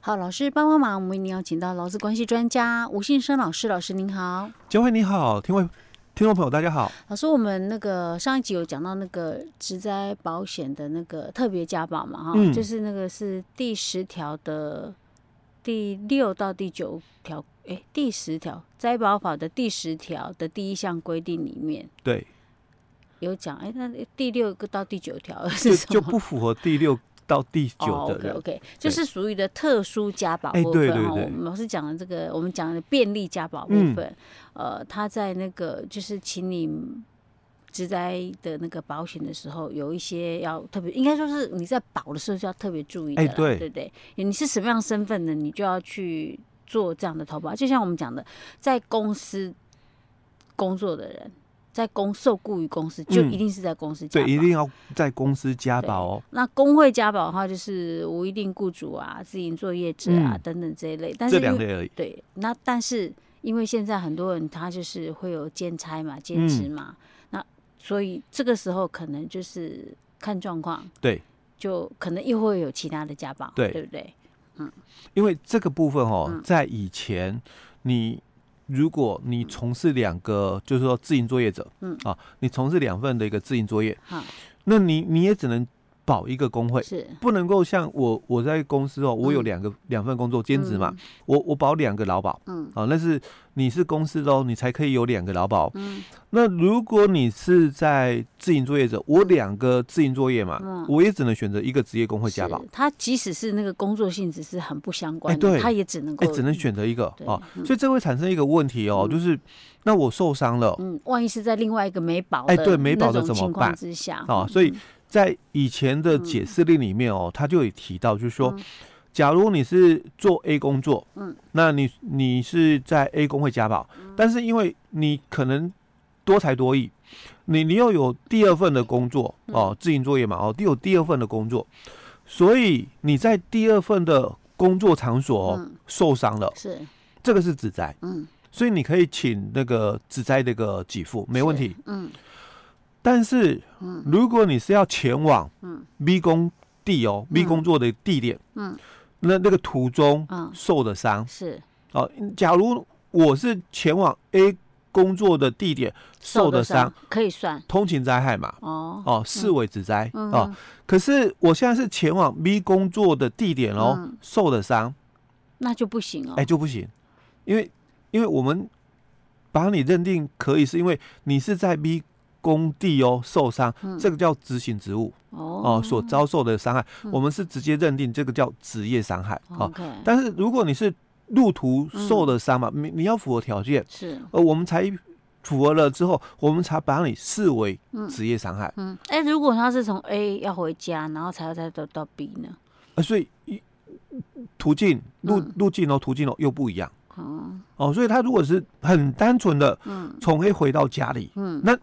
好，老师帮帮忙，我们一定要请到劳资关系专家吴信生老师，老师您好，嘉惠你好，听位听众朋友大家好，老师，我们那个上一集有讲到那个职灾保险的那个特别加保嘛，哈、嗯，就是那个是第十条的第六到第九条，哎、欸，第十条灾保法的第十条的第一项规定里面，对，有讲，哎、欸，那第六个到第九条是？就不符合第六。到第九的、oh,，OK，OK，就是属于的特殊加保部分哈。我们老师讲的这个，我们讲的便利加保部分，嗯、呃，他在那个就是请你职灾的那个保险的时候，有一些要特别，应该说是你在保的时候就要特别注意的，对对对。你是什么样身份的，你就要去做这样的投保。就像我们讲的，在公司工作的人。在公受雇于公司，就一定是在公司加保、嗯、对，一定要在公司加保哦。那工会加保的话，就是无一定雇主啊、自营作业者啊、嗯、等等这一类。但是这两类而已。对，那但是因为现在很多人他就是会有兼差嘛、兼职嘛、嗯，那所以这个时候可能就是看状况。对，就可能又会有其他的加保，对，对不对？嗯，因为这个部分哦，在以前你。如果你从事两个，就是说自营作业者，嗯。啊，你从事两份的一个自营作业，好，那你你也只能保一个工会，是。不能够像我我在公司哦，我有两个两、嗯、份工作兼职嘛，嗯、我我保两个劳保，嗯。啊，那是你是公司的哦，你才可以有两个劳保，嗯。那如果你是在自营作业者，我两个自营作业嘛、嗯，我也只能选择一个职业工会加保。他即使是那个工作性质是很不相关的，对，他也只能够、欸、只能选择一个啊、嗯。所以这会产生一个问题哦，嗯、就是那我受伤了，嗯，万一是在另外一个没保，哎、欸，对，没保的怎么办？之下啊，所以在以前的解释令里面哦，他就有提到，就是说，假如你是做 A 工作，嗯，那你你是在 A 工会加保，但是因为你可能多才多艺。你你又有第二份的工作哦，自营作业嘛哦，有第二份的工作，所以你在第二份的工作场所、哦、受伤了，是。这个是指灾，嗯，所以你可以请那个指灾的一个给付，没问题，嗯。但是，如果你是要前往 B 工地哦，B 工作的地点，嗯，那那个途中受的伤是。哦，假如我是前往 A。工作的地点受的伤可以算。通勤灾害嘛？哦。哦，视为职灾哦。可是我现在是前往 B 工作的地点哦，嗯、受的伤。那就不行哦。哎、欸，就不行，因为因为我们把你认定可以，是因为你是在 B 工地哦受伤、嗯，这个叫执行职务哦，哦所遭受的伤害、嗯，我们是直接认定这个叫职业伤害、嗯、哦。但是如果你是路途受的伤嘛，你、嗯、你要符合条件是，呃，我们才符合了之后，我们才把你视为职业伤害。嗯，哎、嗯欸，如果他是从 A 要回家，然后才要再到到 B 呢？呃，所以途径路路径哦，途径哦又不一样。哦。哦，所以他如果是很单纯的从 A 回到家里，嗯，那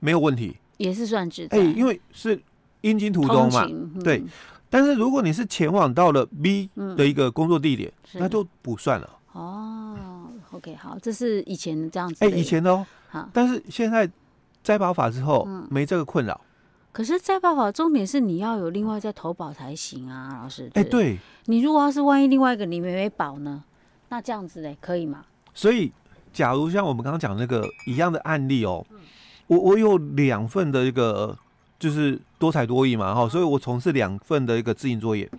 没有问题，也是算职灾。哎，因为是应经途中嘛，嗯、对。但是如果你是前往到了 B 的一个工作地点，嗯、那就不算了。哦，OK，好，这是以前这样子。哎、欸，以前的哦。好，但是现在摘保法之后、嗯、没这个困扰。可是灾保法重点是你要有另外再投保才行啊，老师。哎、欸，对。你如果要是万一另外一个你没没保呢？那这样子嘞，可以吗？所以，假如像我们刚刚讲那个一样的案例哦，嗯、我我有两份的一个。就是多才多艺嘛，哈，所以我从事两份的一个自营作业。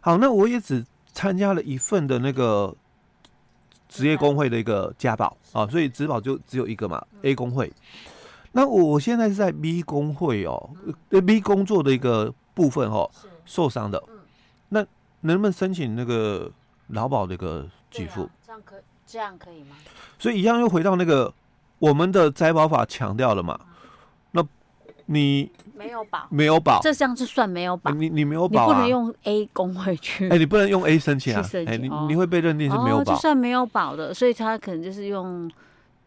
好，那我也只参加了一份的那个职业工会的一个家保啊，所以职保就只有一个嘛，A 工会。那我现在是在 B 工会哦，B 工作的一个部分哦，受伤的。那能不能申请那个劳保的一个给付？这样可这样可以吗？所以一样又回到那个我们的摘保法强调了嘛。那你没有保，没有保，这项是算没有保。你你没有保、啊，你不能用 A 工会去。哎、欸，你不能用 A 申请啊！哎、欸，你、哦、你会被认定是没有保，哦、就算没有保的，所以他可能就是用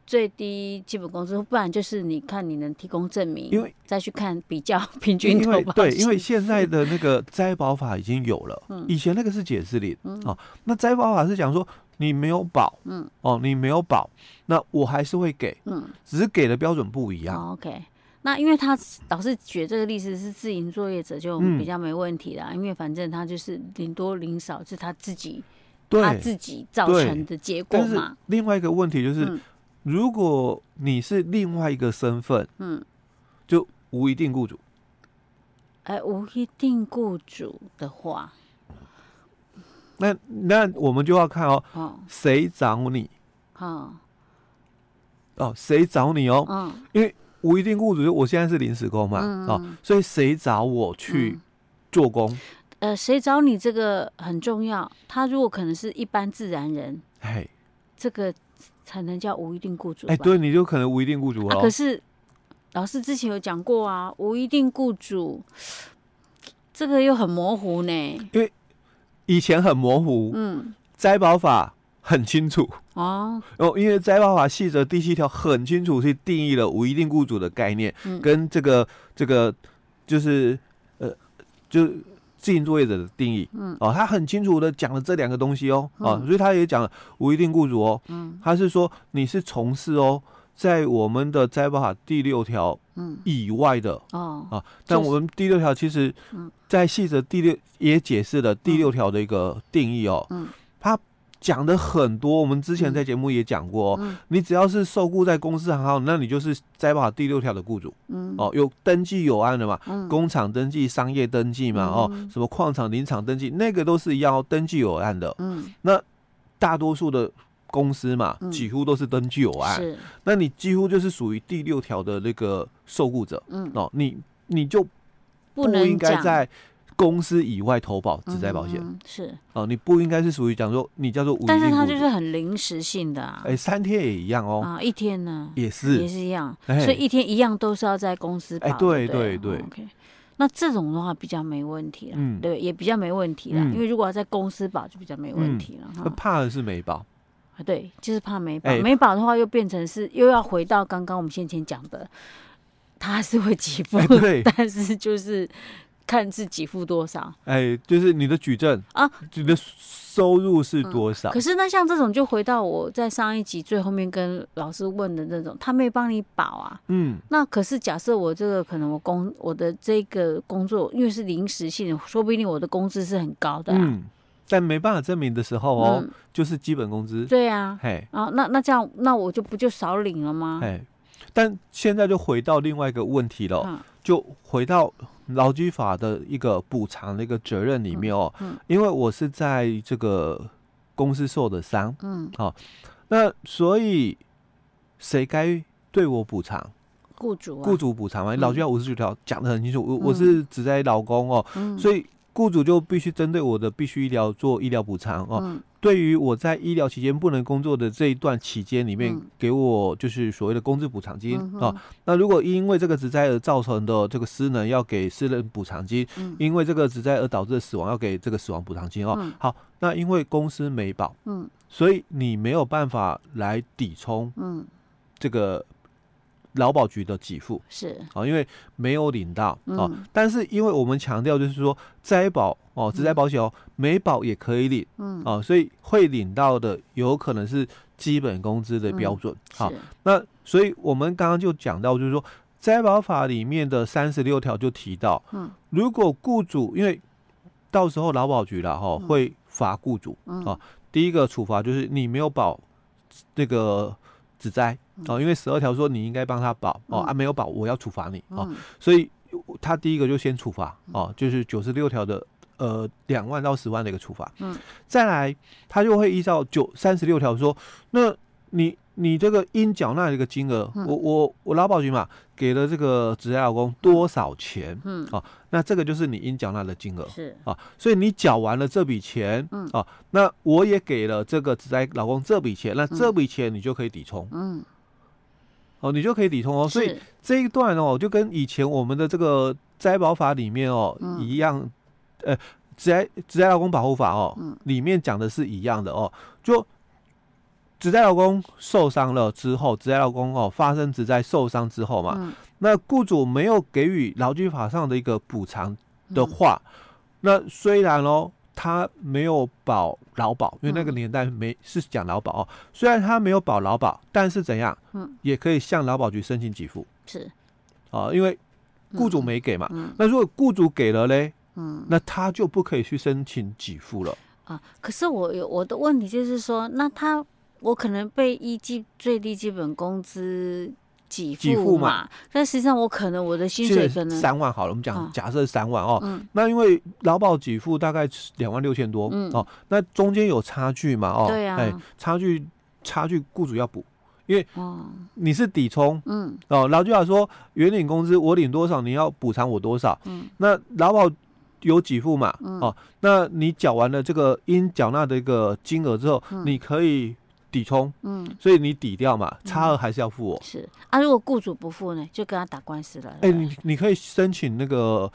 最低基本工资，不然就是你看你能提供证明，因为再去看比较 平均投保。对，因为现在的那个灾保法已经有了，嗯、以前那个是解释令、嗯、哦。那灾保法是讲说你没有保，嗯，哦，你没有保，那我还是会给，嗯，只是给的标准不一样。哦、OK。那因为他老是举这个例子是自营作业者，就比较没问题啦，嗯、因为反正他就是零多零少是他自己他自己造成的结果嘛。另外一个问题就是，嗯、如果你是另外一个身份，嗯，就无一定雇主。哎、欸，无一定雇主的话，那那我们就要看哦，谁、哦、找你？哦，哦，谁找你哦？嗯，因为。无一定雇主，我现在是临时工嘛，嗯、哦，所以谁找我去做工？嗯、呃，谁找你这个很重要。他如果可能是一般自然人，嘿，这个才能叫无一定雇主。哎，对，你就可能无一定雇主哦。啊、可是老师之前有讲过啊，无一定雇主，这个又很模糊呢。因为以前很模糊，嗯，摘保法。很清楚。哦，哦，因为摘保法细则第七条很清楚去定义了无一定雇主的概念，嗯、跟这个这个就是呃，就自营作业者的定义，嗯，哦，他很清楚的讲了这两个东西哦，嗯、哦，所以他也讲了无一定雇主哦，嗯，他是说你是从事哦，在我们的灾保法第六条以外的、嗯、哦啊，但我们第六条其实，在细则第六也解释了第六条的一个定义哦，嗯，他。讲的很多，我们之前在节目也讲过、哦，嗯、你只要是受雇在公司行号，那你就是灾保法第六条的雇主，嗯，哦，有登记有案的嘛，嗯、工厂登记、商业登记嘛，哦，嗯、什么矿场、林场登记，那个都是要登记有案的，嗯，那大多数的公司嘛，嗯、几乎都是登记有案，是，那你几乎就是属于第六条的那个受雇者，嗯，哦，你你就不应该在。公司以外投保职在保险、嗯、是。哦，你不应该是属于讲说你叫做无，但是它就是很临时性的啊。哎、欸，三天也一样哦。啊，一天呢？也是。也是一样，欸、所以一天一样都是要在公司保。哎、欸，对？对对。OK，那这种的话比较没问题了，嗯，对，也比较没问题了，嗯、因为如果要在公司保就比较没问题了。嗯、怕的是没保。对，就是怕没保，欸、没保的话又变成是又要回到刚刚我们先前讲的，他还是会给付，但是就是。看自己付多少，哎，就是你的举证啊，你的收入是多少？嗯、可是那像这种，就回到我在上一集最后面跟老师问的那种，他没帮你保啊。嗯，那可是假设我这个可能我工我的这个工作因为是临时性的，说不定我的工资是很高的、啊。嗯，但没办法证明的时候哦，嗯、就是基本工资。对啊，嘿，啊，那那这样那我就不就少领了吗？哎，但现在就回到另外一个问题了，嗯、就回到。劳基法的一个补偿的一个责任里面哦，因为我是在这个公司受的伤，嗯，好、哦，那所以谁该对我补偿？雇主、啊，雇主补偿嘛？劳基法五十九条讲的很清楚，我、嗯、我是指在劳工哦，嗯、所以雇主就必须针对我的必须医疗做医疗补偿哦。嗯对于我在医疗期间不能工作的这一段期间里面，给我就是所谓的工资补偿金啊。那如果因为这个职灾而造成的这个失能，要给失能补偿金；因为这个职灾而导致的死亡，要给这个死亡补偿金哦。好，那因为公司没保，嗯，所以你没有办法来抵充，嗯，这个。劳保局的给付。是。啊，因为没有领到啊，但是因为我们强调就是说灾保哦，职灾保险哦，没保也可以领，嗯。啊，所以会领到的有可能是基本工资的标准。好，那所以我们刚刚就讲到，就是说灾保法里面的三十六条就提到，嗯，如果雇主因为到时候劳保局了哈会罚雇主啊，第一个处罚就是你没有保这个。指灾哦，因为十二条说你应该帮他保哦，啊没有保我要处罚你哦，所以他第一个就先处罚哦，就是九十六条的呃两万到十万的一个处罚，嗯，再来他就会依照九三十六条说，那你。你这个应缴纳的一个金额，我我我劳保局嘛，给了这个职灾劳工多少钱？嗯，啊，那这个就是你应缴纳的金额，是。啊，所以你缴完了这笔钱，嗯，啊，那我也给了这个职灾劳工这笔钱，那这笔钱你就可以抵充，嗯，哦，你就可以理通哦，所以这一段哦，就跟以前我们的这个灾保法里面哦一样，呃，职灾职灾劳工保护法哦，里面讲的是一样的哦，就。职灾劳工受伤了之后，职灾劳工哦发生职灾受伤之后嘛，嗯、那雇主没有给予劳基法上的一个补偿的话，嗯、那虽然哦他没有保劳保，因为那个年代没是讲劳保哦，虽然他没有保劳保，但是怎样，嗯，也可以向劳保局申请给付。是，啊，因为雇主没给嘛。那如果雇主给了嘞，嗯，那他就不可以去申请给付了。啊，可是我有我的问题就是说，那他我可能被依据最低基本工资给付嘛，嘛。但实际上我可能我的薪水可能三万好了，我们讲假设三万哦，嗯、那因为劳保给付大概两万六千多，嗯、哦，那中间有差距嘛，哦，对啊，哎，差距差距雇主要补，因为你是抵充，嗯，哦，劳基法说原领工资我领多少，你要补偿我多少，嗯，那劳保。有给付嘛？嗯、哦，那你缴完了这个应缴纳的一个金额之后，嗯、你可以抵充，嗯，所以你抵掉嘛，差额还是要付我。是啊，如果雇主不付呢，就跟他打官司了。哎、欸，你你可以申请那个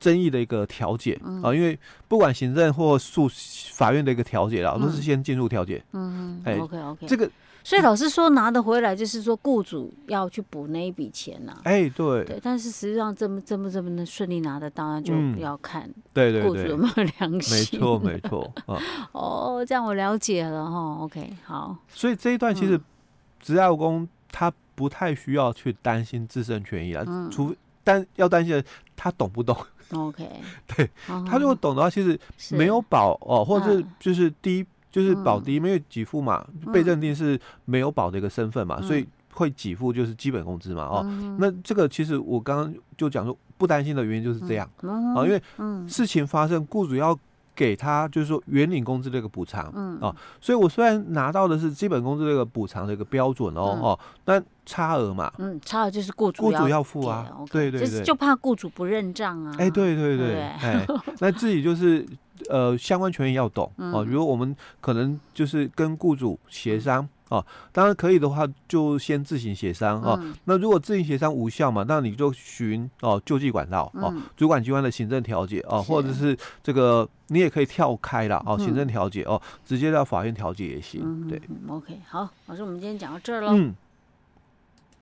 争议的一个调解、嗯、啊，因为不管行政或诉法院的一个调解啦，嗯、都是先进入调解。嗯嗯，OK OK，这个。所以老师说拿得回来，就是说雇主要去补那一笔钱呐、啊。哎，对。对，但是实际上这么这么这么能顺利拿得到，那就要看对对雇主有没有良心。没错没错。哦，这样我了解了哈。OK，好。所以这一段其实职业劳工他不太需要去担心自身权益啊，嗯、除但要担心的他懂不懂？OK。对，他如果懂的话，其实没有保哦，或者是就是低。就是保低，因为给付嘛，被认定是没有保的一个身份嘛，所以会给付就是基本工资嘛，哦，那这个其实我刚刚就讲说不担心的原因就是这样。啊，因为事情发生，雇主要给他就是说原领工资的一个补偿，嗯。啊，所以我虽然拿到的是基本工资的一个补偿的一个标准哦，哦，但差额嘛，嗯，差额就是雇主雇主要付啊，对对对，就怕雇主不认账啊，哎，对对对，哎，那自己就是。呃，相关权益要懂哦。比如我们可能就是跟雇主协商哦，当然可以的话，就先自行协商哦。那如果自行协商无效嘛，那你就寻哦救济管道哦，主管机关的行政调解哦，或者是这个你也可以跳开了哦，行政调解哦，直接到法院调解也行。对，嗯，OK，好，老师，我们今天讲到这儿喽。嗯。